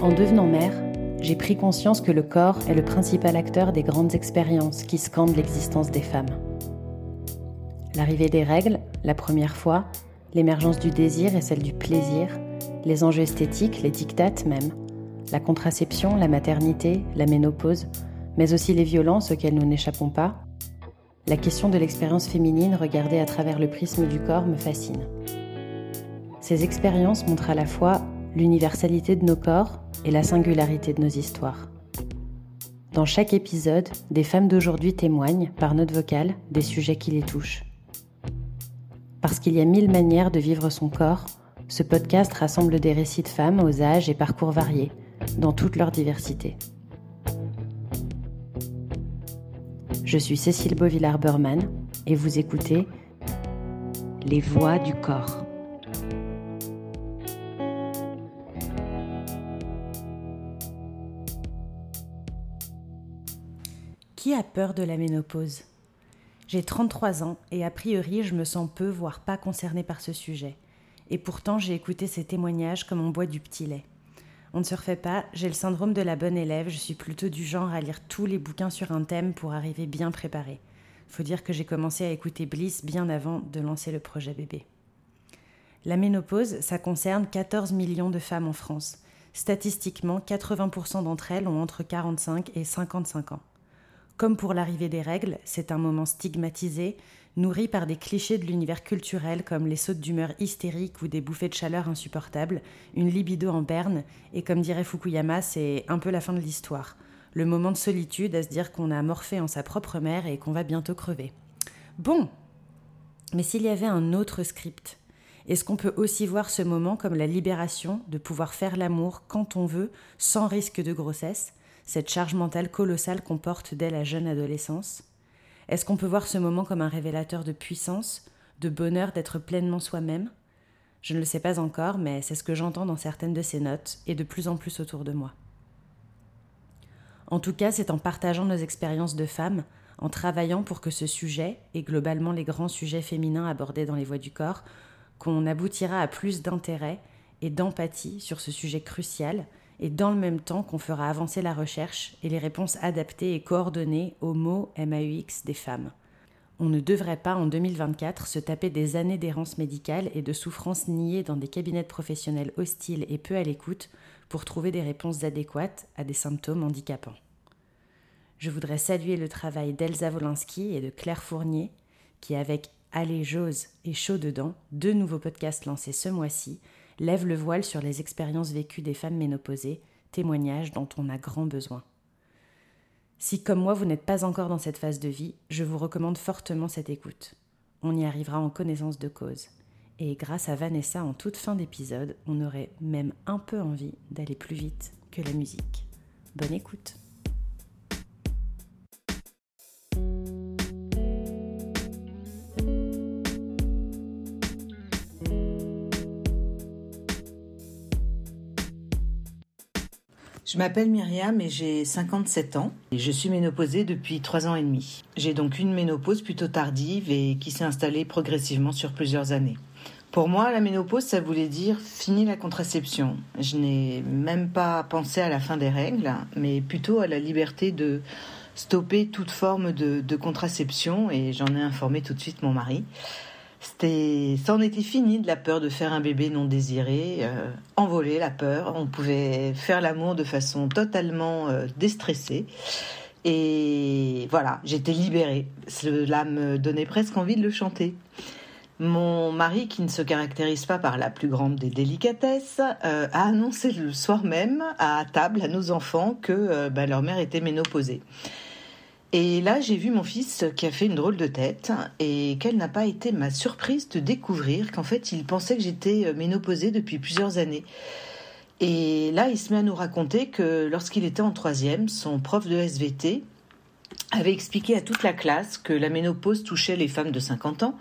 En devenant mère, j'ai pris conscience que le corps est le principal acteur des grandes expériences qui scandent l'existence des femmes. L'arrivée des règles, la première fois, l'émergence du désir et celle du plaisir, les enjeux esthétiques, les dictates même, la contraception, la maternité, la ménopause, mais aussi les violences auxquelles nous n'échappons pas, la question de l'expérience féminine regardée à travers le prisme du corps me fascine. Ces expériences montrent à la fois l'universalité de nos corps et la singularité de nos histoires. Dans chaque épisode, des femmes d'aujourd'hui témoignent, par note vocale, des sujets qui les touchent. Parce qu'il y a mille manières de vivre son corps, ce podcast rassemble des récits de femmes aux âges et parcours variés, dans toute leur diversité. Je suis Cécile Beauvillard-Burman et vous écoutez Les voix du corps. Peur de la ménopause J'ai 33 ans et a priori je me sens peu, voire pas concernée par ce sujet. Et pourtant j'ai écouté ces témoignages comme on boit du petit lait. On ne se refait pas, j'ai le syndrome de la bonne élève, je suis plutôt du genre à lire tous les bouquins sur un thème pour arriver bien préparé. Faut dire que j'ai commencé à écouter Bliss bien avant de lancer le projet bébé. La ménopause, ça concerne 14 millions de femmes en France. Statistiquement, 80% d'entre elles ont entre 45 et 55 ans. Comme pour l'arrivée des règles, c'est un moment stigmatisé, nourri par des clichés de l'univers culturel comme les sautes d'humeur hystériques ou des bouffées de chaleur insupportables, une libido en berne, et comme dirait Fukuyama, c'est un peu la fin de l'histoire. Le moment de solitude à se dire qu'on a morphé en sa propre mère et qu'on va bientôt crever. Bon Mais s'il y avait un autre script, est-ce qu'on peut aussi voir ce moment comme la libération de pouvoir faire l'amour quand on veut, sans risque de grossesse, cette charge mentale colossale qu'on porte dès la jeune adolescence? Est-ce qu'on peut voir ce moment comme un révélateur de puissance, de bonheur d'être pleinement soi-même? Je ne le sais pas encore, mais c'est ce que j'entends dans certaines de ces notes et de plus en plus autour de moi. En tout cas, c'est en partageant nos expériences de femmes, en travaillant pour que ce sujet, et globalement les grands sujets féminins abordés dans les voies du corps, qu'on aboutira à plus d'intérêt et d'empathie sur ce sujet crucial et dans le même temps qu'on fera avancer la recherche et les réponses adaptées et coordonnées aux mots MAUX des femmes. On ne devrait pas en 2024 se taper des années d'errance médicale et de souffrances niées dans des cabinets professionnels hostiles et peu à l'écoute pour trouver des réponses adéquates à des symptômes handicapants. Je voudrais saluer le travail d'Elsa Wolinski et de Claire Fournier, qui avec Allez J'ose et Chaud dedans, deux nouveaux podcasts lancés ce mois-ci, lève le voile sur les expériences vécues des femmes ménopausées, témoignages dont on a grand besoin. Si comme moi vous n'êtes pas encore dans cette phase de vie, je vous recommande fortement cette écoute. On y arrivera en connaissance de cause. Et grâce à Vanessa en toute fin d'épisode, on aurait même un peu envie d'aller plus vite que la musique. Bonne écoute Je m'appelle Myriam et j'ai 57 ans et je suis ménopausée depuis 3 ans et demi. J'ai donc une ménopause plutôt tardive et qui s'est installée progressivement sur plusieurs années. Pour moi, la ménopause, ça voulait dire fini la contraception. Je n'ai même pas pensé à la fin des règles, mais plutôt à la liberté de stopper toute forme de, de contraception et j'en ai informé tout de suite mon mari. C'était, ça en était fini de la peur de faire un bébé non désiré, euh, la peur. On pouvait faire l'amour de façon totalement euh, déstressée. Et voilà, j'étais libérée. Cela me donnait presque envie de le chanter. Mon mari, qui ne se caractérise pas par la plus grande des délicatesses, euh, a annoncé le soir même à table à nos enfants que bah, leur mère était ménopausée. Et là, j'ai vu mon fils qui a fait une drôle de tête et quelle n'a pas été ma surprise de découvrir qu'en fait, il pensait que j'étais euh, ménopausée depuis plusieurs années. Et là, il se met à nous raconter que lorsqu'il était en troisième, son prof de SVT avait expliqué à toute la classe que la ménopause touchait les femmes de 50 ans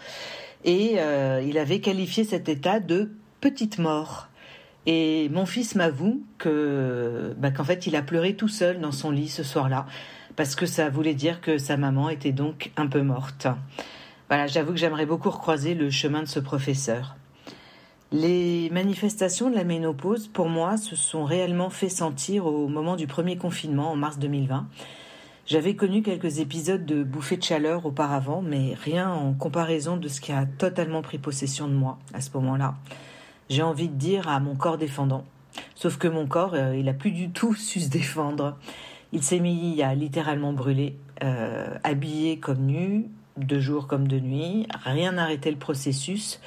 et euh, il avait qualifié cet état de petite mort. Et mon fils m'avoue que, bah, qu'en fait, il a pleuré tout seul dans son lit ce soir-là parce que ça voulait dire que sa maman était donc un peu morte. Voilà, j'avoue que j'aimerais beaucoup recroiser le chemin de ce professeur. Les manifestations de la ménopause, pour moi, se sont réellement fait sentir au moment du premier confinement en mars 2020. J'avais connu quelques épisodes de bouffées de chaleur auparavant, mais rien en comparaison de ce qui a totalement pris possession de moi à ce moment-là. J'ai envie de dire à mon corps défendant. Sauf que mon corps, euh, il a plus du tout su se défendre. Il s'est mis à littéralement brûler, euh, habillé comme nu, de jour comme de nuit. Rien n'arrêtait le processus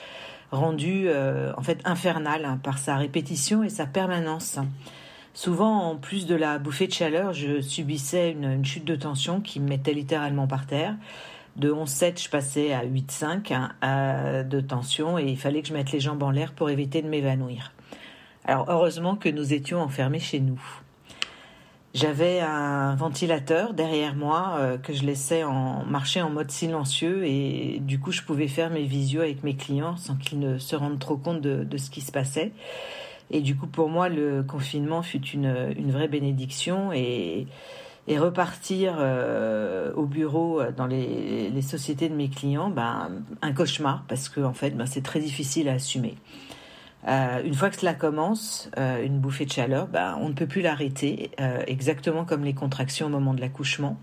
rendu euh, en fait infernal hein, par sa répétition et sa permanence. Souvent, en plus de la bouffée de chaleur, je subissais une, chute de tension qui me mettait littéralement par terre. De 11,7, je passais à 8,5 hein, de tension et il fallait que je mette les jambes en l'air pour éviter de m'évanouir. Alors heureusement que nous étions enfermés chez nous. J'avais un ventilateur derrière moi euh, que je laissais en marcher en mode silencieux et du coup je pouvais faire mes visios avec mes clients sans qu'ils ne se rendent trop compte de, ce qui se passait. Et du coup pour moi le confinement fut une, une vraie bénédiction et, et repartir euh, au bureau dans les, les, sociétés de mes clients, ben, un cauchemar parce que en fait ben, c'est très difficile à assumer. Euh, une fois que cela commence, euh, une bouffée de chaleur, ben, on ne peut plus l'arrêter, euh, exactement comme les contractions au moment de l'accouchement.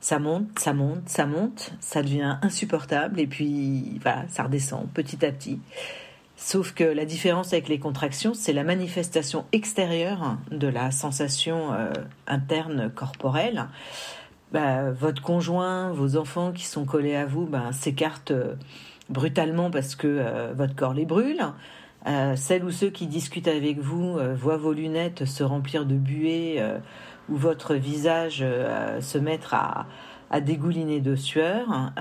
Ça monte, ça monte, ça monte, ça devient insupportable et puis voilà, ça redescend petit à petit. Sauf que la différence avec les contractions, c'est la manifestation extérieure de la sensation interne corporelle. Ben, votre conjoint, vos enfants qui sont collés à vous, ben, s'écartent brutalement parce que votre corps les brûle. Euh, celles ou ceux qui discutent avec vous euh, voient vos lunettes se remplir de buée euh, ou votre visage se mettre à, à, dégouliner de sueur,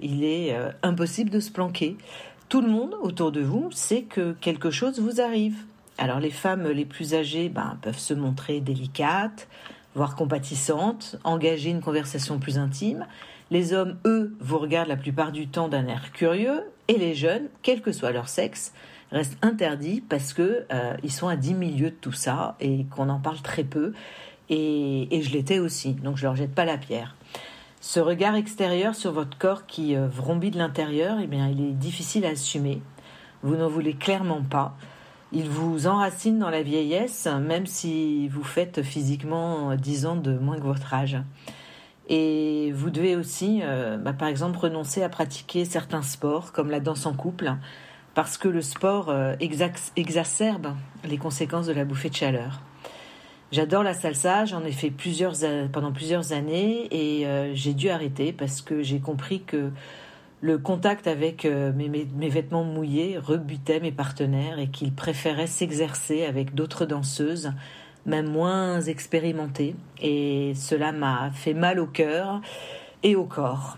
il est impossible de se planquer. Tout le monde autour de vous sait que quelque chose vous arrive. Alors les femmes les plus âgées ben, peuvent se montrer délicates, voire compatissantes, engager une conversation plus intime. Les hommes, eux, vous regardent la plupart du temps d'un air curieux, et les jeunes, quel que soit leur sexe, reste interdit parce que euh, ils sont à 10 milieux de tout ça et qu'on en parle très peu. Et, et je l'étais aussi, donc je leur jette pas la pierre. Ce regard extérieur sur votre corps qui euh, vrombit de l'intérieur, eh bien, il est difficile à assumer. Vous n'en voulez clairement pas. Il vous enracine dans la vieillesse, même si vous faites physiquement 10 ans de moins que votre âge. Et vous devez aussi, euh, bah, par exemple, renoncer à pratiquer certains sports, comme la danse en couple, parce que le sport euh, exacerbe les conséquences de la bouffée de chaleur. J'adore la salsa, j'en ai fait plusieurs, pendant plusieurs années et euh, j'ai dû arrêter parce que j'ai compris que le contact avec euh, mes, vêtements mouillés rebutait mes partenaires et qu'ils préféraient s'exercer avec d'autres danseuses, même moins expérimentées. Et cela m'a fait mal au cœur et au corps.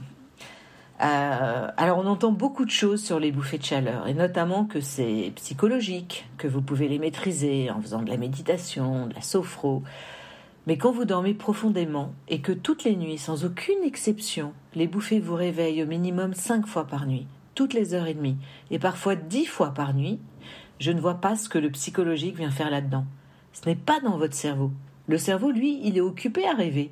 Euh, alors on entend beaucoup de choses sur les bouffées de chaleur, et notamment que c'est psychologique, que vous pouvez les maîtriser en faisant de la méditation, de la sophro. Mais quand vous dormez profondément et que toutes les nuits, sans aucune exception, les bouffées vous réveillent au minimum cinq fois par nuit, toutes les heures et demie, et parfois dix fois par nuit, je ne vois pas ce que le psychologique vient faire là-dedans. Ce n'est pas dans votre cerveau. Le cerveau, lui, il est occupé à rêver.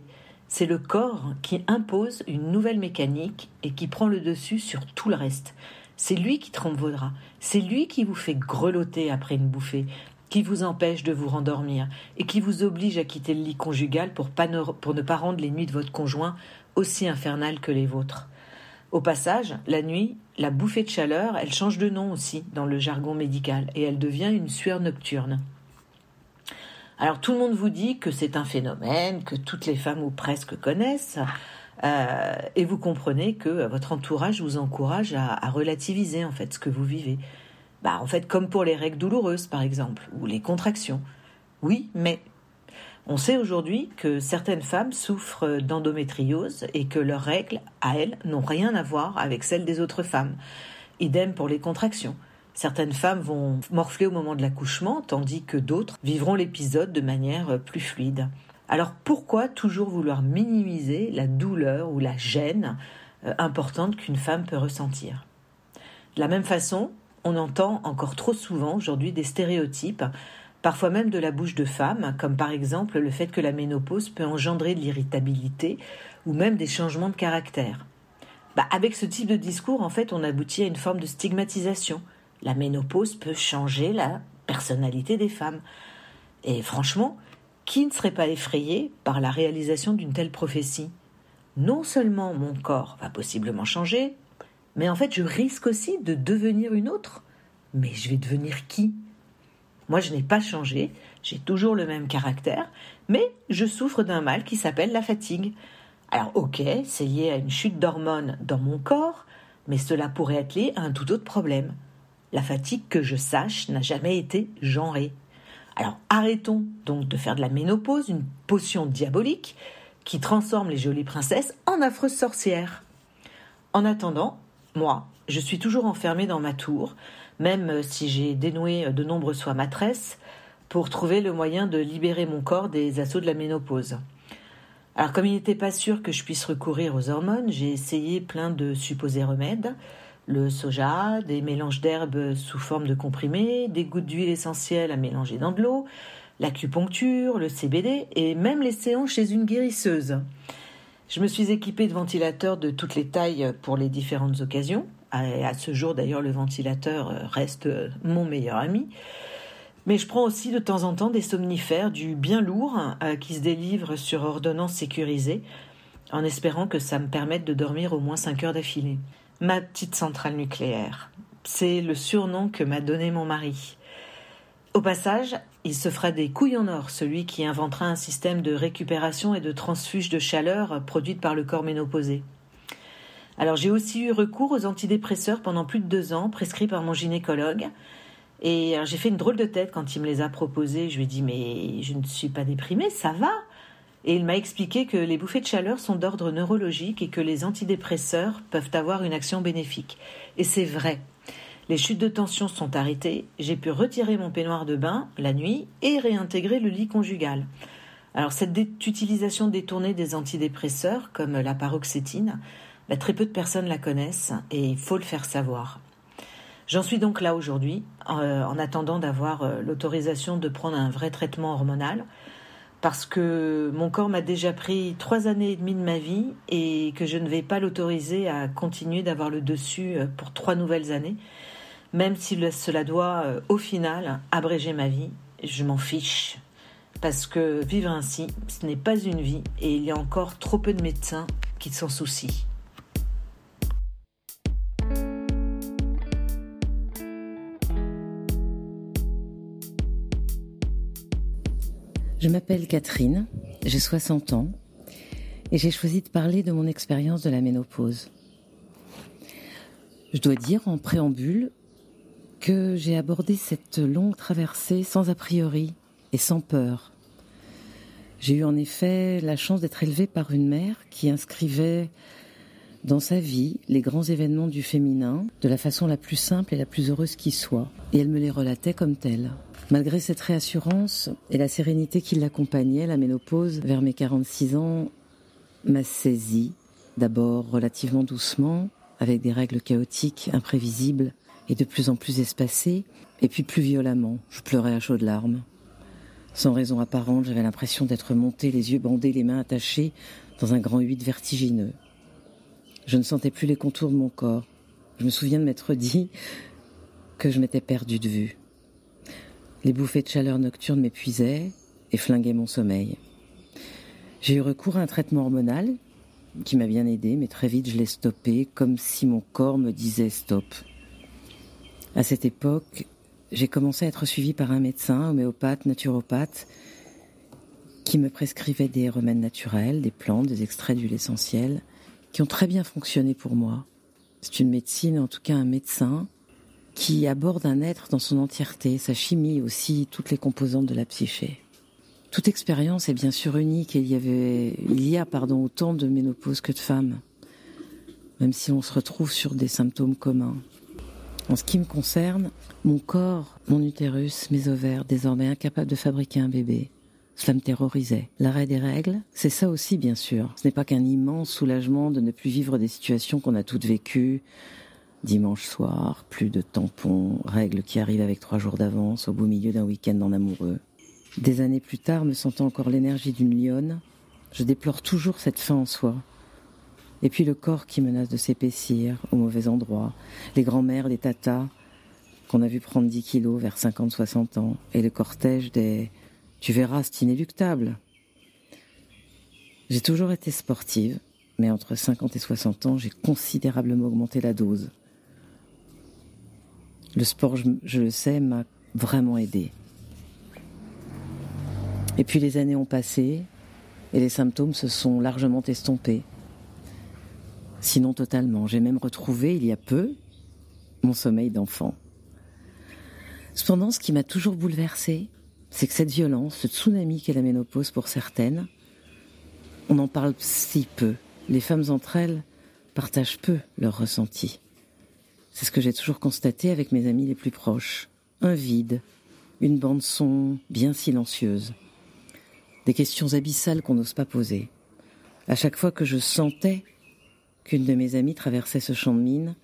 C'est le corps qui impose une nouvelle mécanique et qui prend le dessus sur tout le reste. C'est lui qui trompe vos draps. C'est lui qui vous fait grelotter après une bouffée, qui vous empêche de vous rendormir et qui vous oblige à quitter le lit conjugal pour, pour ne pas rendre les nuits de votre conjoint aussi infernales que les vôtres. Au passage, la nuit, la bouffée de chaleur, elle change de nom aussi dans le jargon médical et elle devient une sueur nocturne. Alors tout le monde vous dit que c'est un phénomène que toutes les femmes ou presque connaissent. Euh, et vous comprenez que votre entourage vous encourage à, relativiser en fait ce que vous vivez. Bah, en fait, comme pour les règles douloureuses par exemple, ou les contractions. Oui, mais on sait aujourd'hui que certaines femmes souffrent d'endométriose et que leurs règles, à elles, n'ont rien à voir avec celles des autres femmes. Idem pour les contractions. Certaines femmes vont morfler au moment de l'accouchement, tandis que d'autres vivront l'épisode de manière plus fluide. Alors pourquoi toujours vouloir minimiser la douleur ou la gêne euh, importante qu'une femme peut ressentir? De la même façon, on entend encore trop souvent aujourd'hui des stéréotypes, parfois même de la bouche de femmes, comme par exemple le fait que la ménopause peut engendrer de l'irritabilité ou même des changements de caractère. Bah, avec ce type de discours, en fait, on aboutit à une forme de stigmatisation la ménopause peut changer la personnalité des femmes. Et franchement, qui ne serait pas effrayé par la réalisation d'une telle prophétie? Non seulement mon corps va possiblement changer, mais en fait je risque aussi de devenir une autre. Mais je vais devenir qui? Moi je n'ai pas changé, j'ai toujours le même caractère, mais je souffre d'un mal qui s'appelle la fatigue. Alors ok, c'est lié à une chute d'hormones dans mon corps, mais cela pourrait être lié à un tout autre problème. La fatigue, que je sache, n'a jamais été genrée. Alors arrêtons donc de faire de la ménopause une potion diabolique qui transforme les jolies princesses en affreuses sorcières. En attendant, moi, je suis toujours enfermée dans ma tour, même si j'ai dénoué de nombreuses fois ma tresse, pour trouver le moyen de libérer mon corps des assauts de la ménopause. Alors comme il n'était pas sûr que je puisse recourir aux hormones, j'ai essayé plein de supposés remèdes, le soja, des mélanges d'herbes sous forme de comprimés, des gouttes d'huile essentielle à mélanger dans de l'eau, l'acupuncture, le CBD et même les séances chez une guérisseuse. Je me suis équipée de ventilateurs de toutes les tailles pour les différentes occasions. À ce jour d'ailleurs le ventilateur reste mon meilleur ami. Mais je prends aussi de temps en temps des somnifères du bien lourd euh, qui se délivrent sur ordonnance sécurisée en espérant que ça me permette de dormir au moins 5 heures d'affilée ma petite centrale nucléaire. C'est le surnom que m'a donné mon mari. Au passage, il se fera des couilles en or, celui qui inventera un système de récupération et de transfuge de chaleur produite par le corps ménopausé. Alors j'ai aussi eu recours aux antidépresseurs pendant plus de deux ans, prescrits par mon gynécologue. Et j'ai fait une drôle de tête quand il me les a proposés. Je lui ai dit mais je ne suis pas déprimée, ça va et il m'a expliqué que les bouffées de chaleur sont d'ordre neurologique et que les antidépresseurs peuvent avoir une action bénéfique. Et c'est vrai. Les chutes de tension sont arrêtées, j'ai pu retirer mon peignoir de bain la nuit et réintégrer le lit conjugal. Alors cette utilisation détournée des antidépresseurs, comme la paroxétine, bah, très peu de personnes la connaissent et il faut le faire savoir. J'en suis donc là aujourd'hui, euh, en attendant d'avoir euh, l'autorisation de prendre un vrai traitement hormonal parce que mon corps m'a déjà pris trois années et demie de ma vie et que je ne vais pas l'autoriser à continuer d'avoir le dessus euh, pour trois nouvelles années, même si cela doit euh, au final abréger ma vie, je m'en fiche. Parce que vivre ainsi, ce n'est pas une vie et il y a encore trop peu de médecins qui s'en soucient. Je m'appelle Catherine, j'ai 60 ans et j'ai choisi de parler de mon expérience de la ménopause. Je dois dire en préambule que j'ai abordé cette longue traversée sans a priori et sans peur. J'ai eu en effet la chance d'être élevée par une mère qui inscrivait dans sa vie les grands événements du féminin de la façon la plus simple et la plus heureuse qui soit, et elle me les relatait comme telles. Malgré cette réassurance et la sérénité qui l'accompagnait, la ménopause, vers mes 46 ans, m'a saisie, d'abord relativement doucement, avec des règles chaotiques, imprévisibles et de plus en plus espacées, et puis plus violemment. Je pleurais à chaudes larmes. Sans raison apparente, j'avais l'impression d'être montée, les yeux bandés, les mains attachées, dans un grand huit vertigineux. Je ne sentais plus les contours de mon corps. Je me souviens de m'être dit que je m'étais perdue de vue. Les bouffées de chaleur nocturne m'épuisaient et flinguaient mon sommeil. J'ai eu recours à un traitement hormonal qui m'a bien aidé, mais très vite je l'ai stoppé comme si mon corps me disait stop. À cette époque, j'ai commencé à être suivie par un médecin, homéopathe, naturopathe, qui me prescrivait des remèdes naturels, des plantes, des extraits d'huile essentielle, qui ont très bien fonctionné pour moi. C'est une médecine, en tout cas un médecin, qui aborde un être dans son entièreté, sa chimie aussi, toutes les composantes de la psyché. Toute expérience est bien sûr unique il y avait, il y a, pardon, autant de ménopause que de femmes. Même si on se retrouve sur des symptômes communs. En ce qui me concerne, mon corps, mon utérus, mes ovaires, désormais incapables de fabriquer un bébé, cela me terrorisait. L'arrêt des règles, c'est ça aussi, bien sûr. Ce n'est pas qu'un immense soulagement de ne plus vivre des situations qu'on a toutes vécues, Dimanche soir, plus de tampons, règles qui arrivent avec trois jours d'avance au beau milieu d'un week-end en amoureux. Des années plus tard, me sentant encore l'énergie d'une lionne, je déplore toujours cette fin en soi. Et puis le corps qui menace de s'épaissir au mauvais endroit, les grands-mères, les tatas, qu'on a vu prendre 10 kilos vers 50-60 ans, et le cortège des Tu verras, c'est inéluctable. J'ai toujours été sportive, mais entre 50 et 60 ans, j'ai considérablement augmenté la dose. Le sport, je, le sais, m'a vraiment aidé. Et puis les années ont passé et les symptômes se sont largement estompés. Sinon totalement. J'ai même retrouvé, il y a peu, mon sommeil d'enfant. Cependant, ce qui m'a toujours bouleversée, c'est que cette violence, ce tsunami qu'est la ménopause pour certaines, on en parle si peu. Les femmes entre elles partagent peu leurs ressentis. C'est ce que j'ai toujours constaté avec mes amis les plus proches. Un vide, une bande son bien silencieuse. Des questions abyssales qu'on n'ose pas poser. À chaque fois que je sentais qu'une de mes amies traversait ce champ de mine,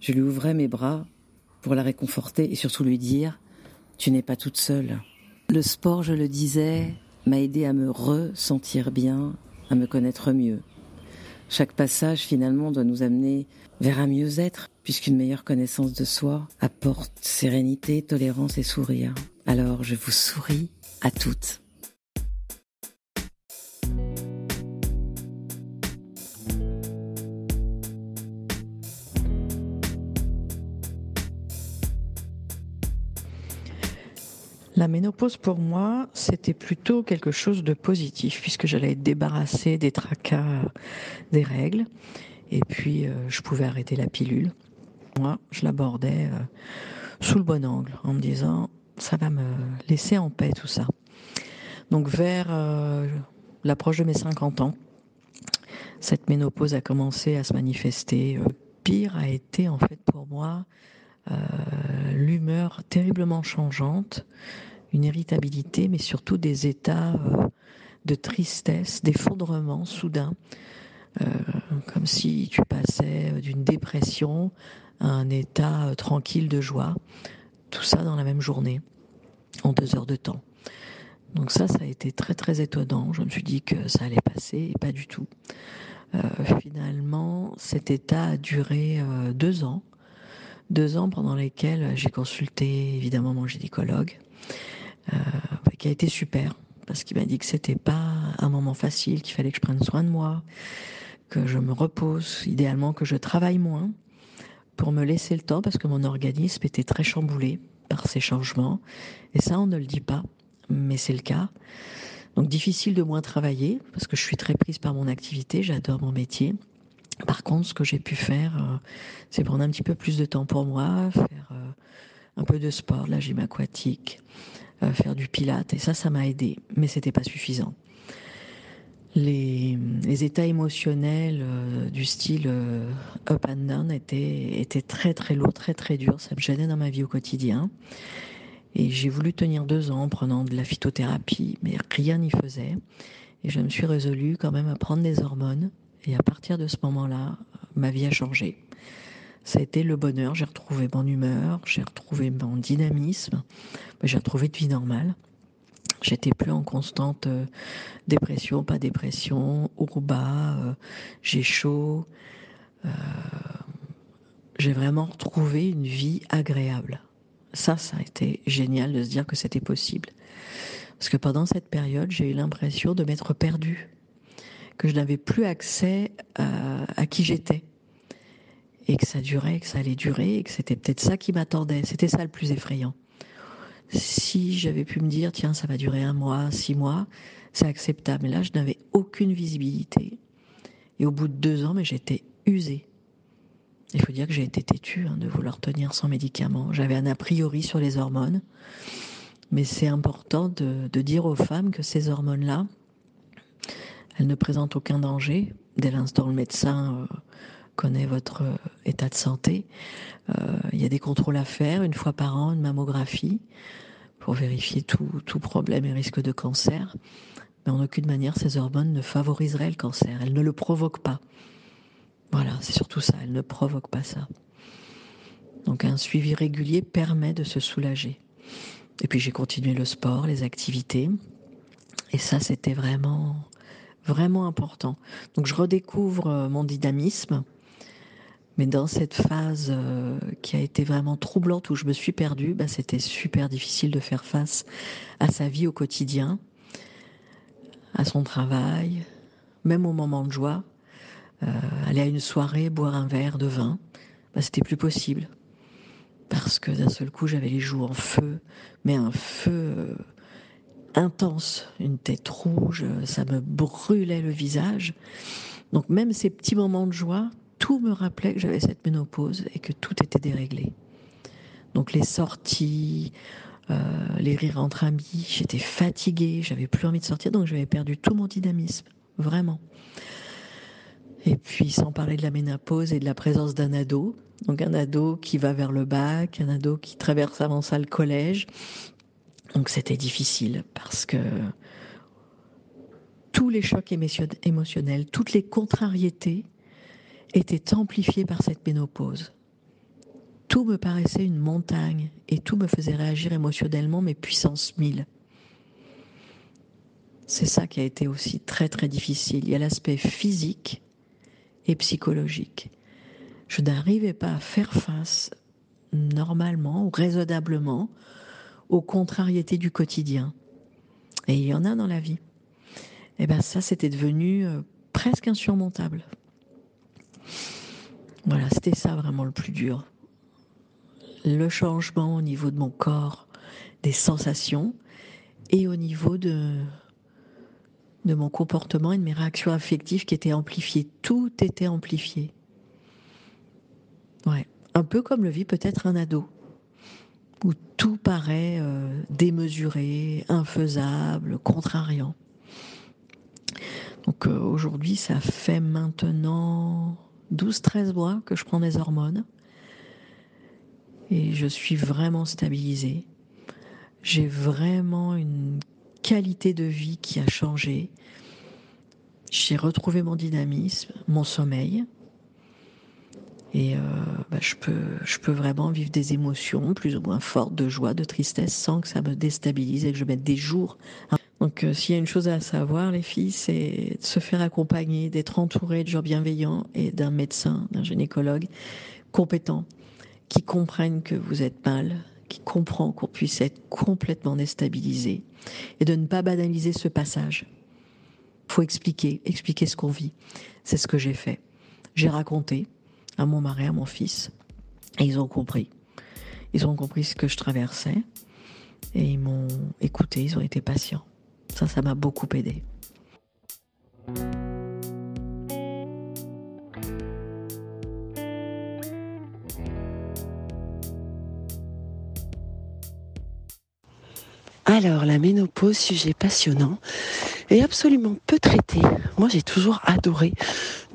je lui ouvrais mes bras pour la réconforter et surtout lui dire Tu n'es pas toute seule. Le sport, je le disais, m'a aidé à me ressentir bien, à me connaître mieux. Chaque passage, finalement, doit nous amener vers un mieux-être, puisqu'une meilleure connaissance de soi apporte sérénité, tolérance et sourire. Alors, je vous souris à toutes. La ménopause pour moi, c'était plutôt quelque chose de positif puisque j'allais être débarrassée des tracas des règles et puis euh, je pouvais arrêter la pilule. Moi, je l'abordais euh, sous le bon angle en me disant ça va me laisser en paix tout ça. Donc vers euh, l'approche de mes 50 ans, cette ménopause a commencé à se manifester. pire a été en fait pour moi l'humeur terriblement changeante, une irritabilité, mais surtout des états euh, de tristesse, d'effondrement soudain, euh, comme si tu passais d'une dépression à un état euh, tranquille de joie, tout ça dans la même journée, en deux heures de temps. Donc ça, ça a été très très étonnant. Je me suis dit que ça allait passer et pas du tout. finalement, cet état a duré deux ans deux ans pendant lesquels j'ai consulté évidemment mon gynécologue, euh, qui a été super parce qu'il m'a dit que c'était pas un moment facile, qu'il fallait que je prenne soin de moi, que je me repose, idéalement que je travaille moins pour me laisser le temps parce que mon organisme était très chamboulé par ces changements. Et ça, on ne le dit pas, mais c'est le cas. Donc difficile de moins travailler parce que je suis très prise par mon activité, j'adore mon métier. Par contre, ce que j'ai pu faire, euh, c'est prendre un petit peu plus de temps pour moi, faire euh, un peu de sport, de la gym aquatique, euh, faire du pilate, et ça, ça m'a aidé, mais c'était pas suffisant. Les, états émotionnels du style up and down étaient, étaient très très lourds, très très durs, ça me gênait dans ma vie au quotidien. Et j'ai voulu tenir deux ans en prenant de la phytothérapie, mais rien n'y faisait. Et je me suis résolue quand même à prendre des hormones et à partir de ce moment-là, ma vie a changé. Ça a été le bonheur, j'ai retrouvé mon humeur, j'ai retrouvé mon dynamisme, j'ai retrouvé une vie normale. J'étais plus en constante euh, dépression, pas dépression, haut bas, euh, j'ai chaud. Euh, j'ai vraiment retrouvé une vie agréable. Ça, ça a été génial de se dire que c'était possible. Parce que pendant cette période, j'ai eu l'impression de m'être perdue que je n'avais plus accès à, qui j'étais. Et que ça durait, que ça allait durer, et que c'était peut-être ça qui m'attendait. C'était ça le plus effrayant. Si j'avais pu me dire, tiens, ça va durer un mois, six mois, c'est acceptable. Mais là, je n'avais aucune visibilité. Et au bout de deux ans, mais j'étais usée. Il faut dire que j'ai été têtue hein, de vouloir tenir sans médicaments. J'avais un a priori sur les hormones. Mais c'est important de dire aux femmes que ces hormones-là, elle ne présente aucun danger dès l'instant où le médecin euh, connaît votre euh, état de santé. Euh, il y a des contrôles à faire une fois par an, une mammographie pour vérifier tout, tout problème et risque de cancer. Mais en aucune manière, ces hormones ne favoriseraient le cancer. Elles ne le provoquent pas. Voilà, c'est surtout ça. Elles ne provoquent pas ça. Donc un suivi régulier permet de se soulager. Et puis j'ai continué le sport, les activités. Et ça, c'était vraiment vraiment important. Donc je redécouvre euh, mon dynamisme, Mais dans cette phase euh, qui a été vraiment troublante où je me suis perdue, bah, c'était super difficile de faire face à sa vie au quotidien, à son travail, même au moment de joie. Euh, aller à une soirée, boire un verre de vin, bah, c'était plus possible. Parce que d'un seul coup, j'avais les joues en feu, mais un feu intense, une tête rouge, ça me brûlait le visage. Donc même ces petits moments de joie, tout me rappelait que j'avais cette ménopause et que tout était déréglé. Donc les sorties, euh, les rires entre amis, j'étais fatiguée, j'avais plus envie de sortir, donc j'avais perdu tout mon dynamisme, vraiment. Et puis sans parler de la ménopause et de la présence d'un ado, donc un ado qui va vers le bac, un ado qui traverse avant ça le collège. Donc c'était difficile parce que tous les chocs émotionnels, toutes les contrariétés était amplifié par cette ménopause. Tout me paraissait une montagne et tout me faisait réagir émotionnellement, mais puissance mille. C'est ça qui a été aussi très très difficile. Il y a l'aspect physique et psychologique. Je n'arrivais pas à faire face normalement ou raisonnablement aux contrariétés du quotidien. Et il y en a dans la vie. Et eh bien ça, c'était devenu euh, presque insurmontable. Voilà, c'était ça vraiment le plus dur. Le changement au niveau de mon corps, des sensations et au niveau de, de mon comportement et de mes réactions affectives qui étaient amplifiées. Tout était amplifié. Ouais, un peu comme le vit peut-être un ado, où tout paraît euh, démesuré, infaisable, contrariant. Donc euh, aujourd'hui, ça fait maintenant 12-13 mois que je prends des hormones et je suis vraiment stabilisée. J'ai vraiment une qualité de vie qui a changé. J'ai retrouvé mon dynamisme, mon sommeil. Et euh, bah, je, peux, je peux vraiment vivre des émotions plus ou moins fortes de joie, de tristesse, sans que ça me déstabilise et que je mette des jours donc euh, s'il y a une chose à savoir, les filles, c'est de se faire accompagner, d'être entouré de gens bienveillants et d'un médecin, d'un gynécologue compétent, qui comprennent que vous êtes mal, qui comprend qu'on puisse être complètement déstabilisé, et de ne pas banaliser ce passage. Il faut expliquer, expliquer ce qu'on vit. C'est ce que j'ai fait. J'ai raconté à mon mari, à mon fils, et ils ont compris. Ils ont compris ce que je traversais, et ils m'ont écouté, ils ont été patients. Ça, ça m'a beaucoup aidé. Alors, la ménopause, sujet passionnant et absolument peu traité. Moi, j'ai toujours adoré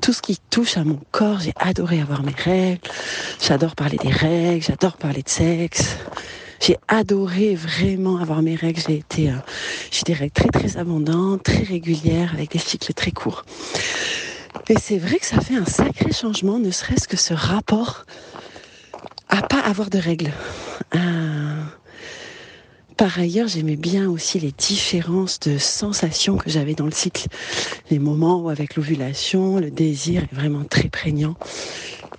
tout ce qui touche à mon corps. J'ai adoré avoir mes règles. J'adore parler des règles. J'adore parler de sexe. J'ai adoré vraiment avoir mes règles. J'ai été, j'ai des règles très très abondantes, très régulières, avec des cycles très courts. Et c'est vrai que ça fait un sacré changement, ne serait-ce que ce rapport à pas avoir de règles. Euh, par ailleurs, j'aimais bien aussi les différences de sensations que j'avais dans le cycle. Les moments où avec l'ovulation, le désir est vraiment très prégnant.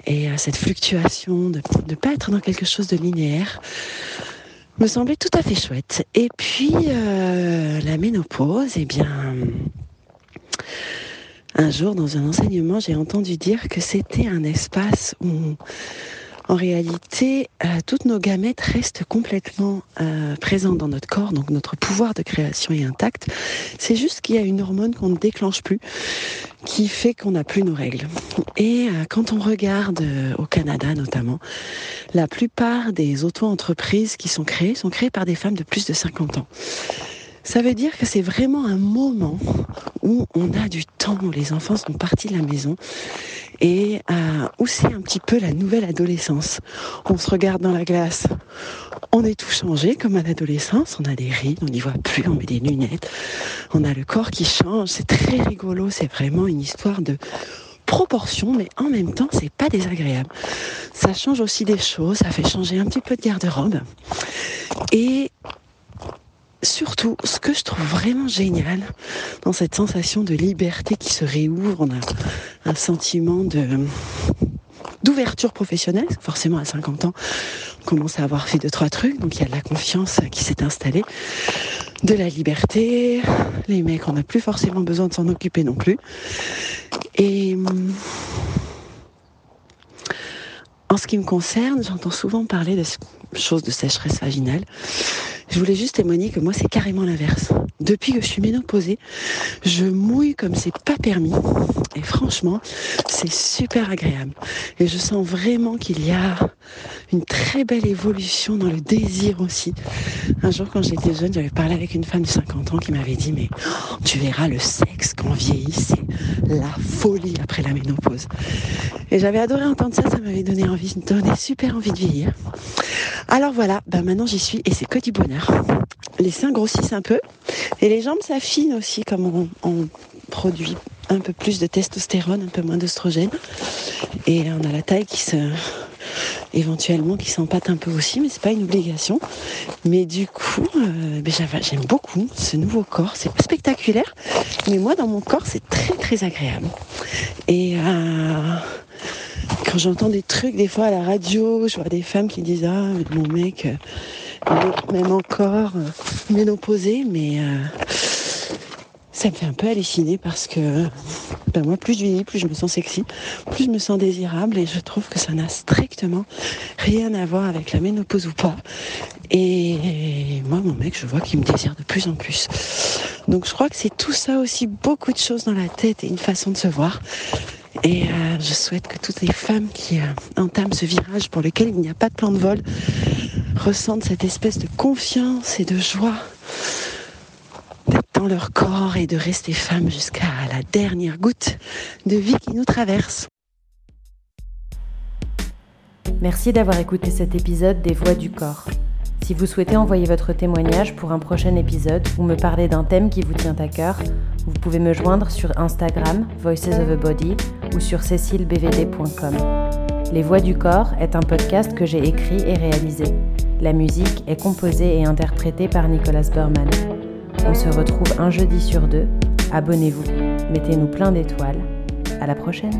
Et euh, cette fluctuation de ne pas être dans quelque chose de linéaire me semblait tout à fait chouette. Et puis euh, la ménopause, eh bien, un jour dans un enseignement, j'ai entendu dire que c'était un espace où en réalité, euh, toutes nos gamètes restent complètement euh, présentes dans notre corps, donc notre pouvoir de création est intact. C'est juste qu'il y a une hormone qu'on ne déclenche plus, qui fait qu'on n'a plus nos règles. Et euh, quand on regarde au Canada notamment, la plupart des auto-entreprises qui sont créées sont créées par des femmes de plus de 50 ans. Ça veut dire que c'est vraiment un moment où on a du temps, où les enfants sont partis de la maison et euh, où c'est un petit peu la nouvelle adolescence. On se regarde dans la glace, on est tout changé comme à l'adolescence, on a des rides, on n'y voit plus, on met des lunettes, on a le corps qui change, c'est très rigolo, c'est vraiment une histoire de proportion, mais en même temps, c'est pas désagréable. Ça change aussi des choses, ça fait changer un petit peu de garde-robe. Et surtout, ce que je trouve vraiment génial dans cette sensation de liberté qui se réouvre, on a un sentiment d'ouverture professionnelle. Forcément, à 50 ans, on commence à avoir fait deux, trois trucs. Donc, il y a de la confiance qui s'est installée, de la liberté. Les mecs, on n'a plus forcément besoin de s'en occuper non plus. Et en ce qui me concerne, j'entends souvent parler de choses de sécheresse vaginale. Je voulais juste témoigner que moi, c'est carrément l'inverse. Depuis que je suis ménopausée, je mouille comme c'est pas permis. Et franchement, c'est super agréable. Et je sens vraiment qu'il y a une très belle évolution dans le désir aussi. Un jour, quand j'étais jeune, j'avais parlé avec une femme de 50 ans qui m'avait dit, mais oh, tu verras le sexe quand vieillit, c'est la folie après la ménopause. Et j'avais adoré entendre ça, ça m'avait donné envie, donné super envie de vieillir. Alors voilà, bah maintenant j'y suis et c'est que du bonheur. Les seins grossissent un peu et les jambes s'affinent aussi comme on, produit un peu plus de testostérone, un peu moins d'oestrogène. Et on a la taille qui se éventuellement qui s'empâte un peu aussi, mais c'est pas une obligation. Mais du coup, euh, ben, j'aime beaucoup ce nouveau corps. C'est spectaculaire, mais moi dans mon corps c'est très très agréable. Et euh, quand j'entends des trucs des fois à la radio, je vois des femmes qui disent ah mon mec euh, même encore euh, ménopausé, mais euh, ça me fait un peu halluciner parce que ben moi plus je vieillis, plus je me sens sexy, plus je me sens désirable et je trouve que ça n'a strictement rien à voir avec la ménopause ou pas. Et moi mon mec je vois qu'il me désire de plus en plus. Donc je crois que c'est tout ça aussi, beaucoup de choses dans la tête et une façon de se voir. Et euh, je souhaite que toutes les femmes qui entament ce virage pour lequel il n'y a pas de plan de vol ressentent cette espèce de confiance et de joie d'être dans leur corps et de rester femme jusqu'à la dernière goutte de vie qui nous traverse. Merci d'avoir écouté cet épisode des Voix du corps. Si vous souhaitez envoyer votre témoignage pour un prochain épisode ou me parler d'un thème qui vous tient à cœur, vous pouvez me joindre sur Instagram, Voices of a Body, ou sur cécilebvd.com. Les Voix du Corps est un podcast que j'ai écrit et réalisé. La musique est composée et interprétée par Nicolas Berman. On se retrouve un jeudi sur deux. Abonnez-vous, mettez-nous plein d'étoiles. À la prochaine!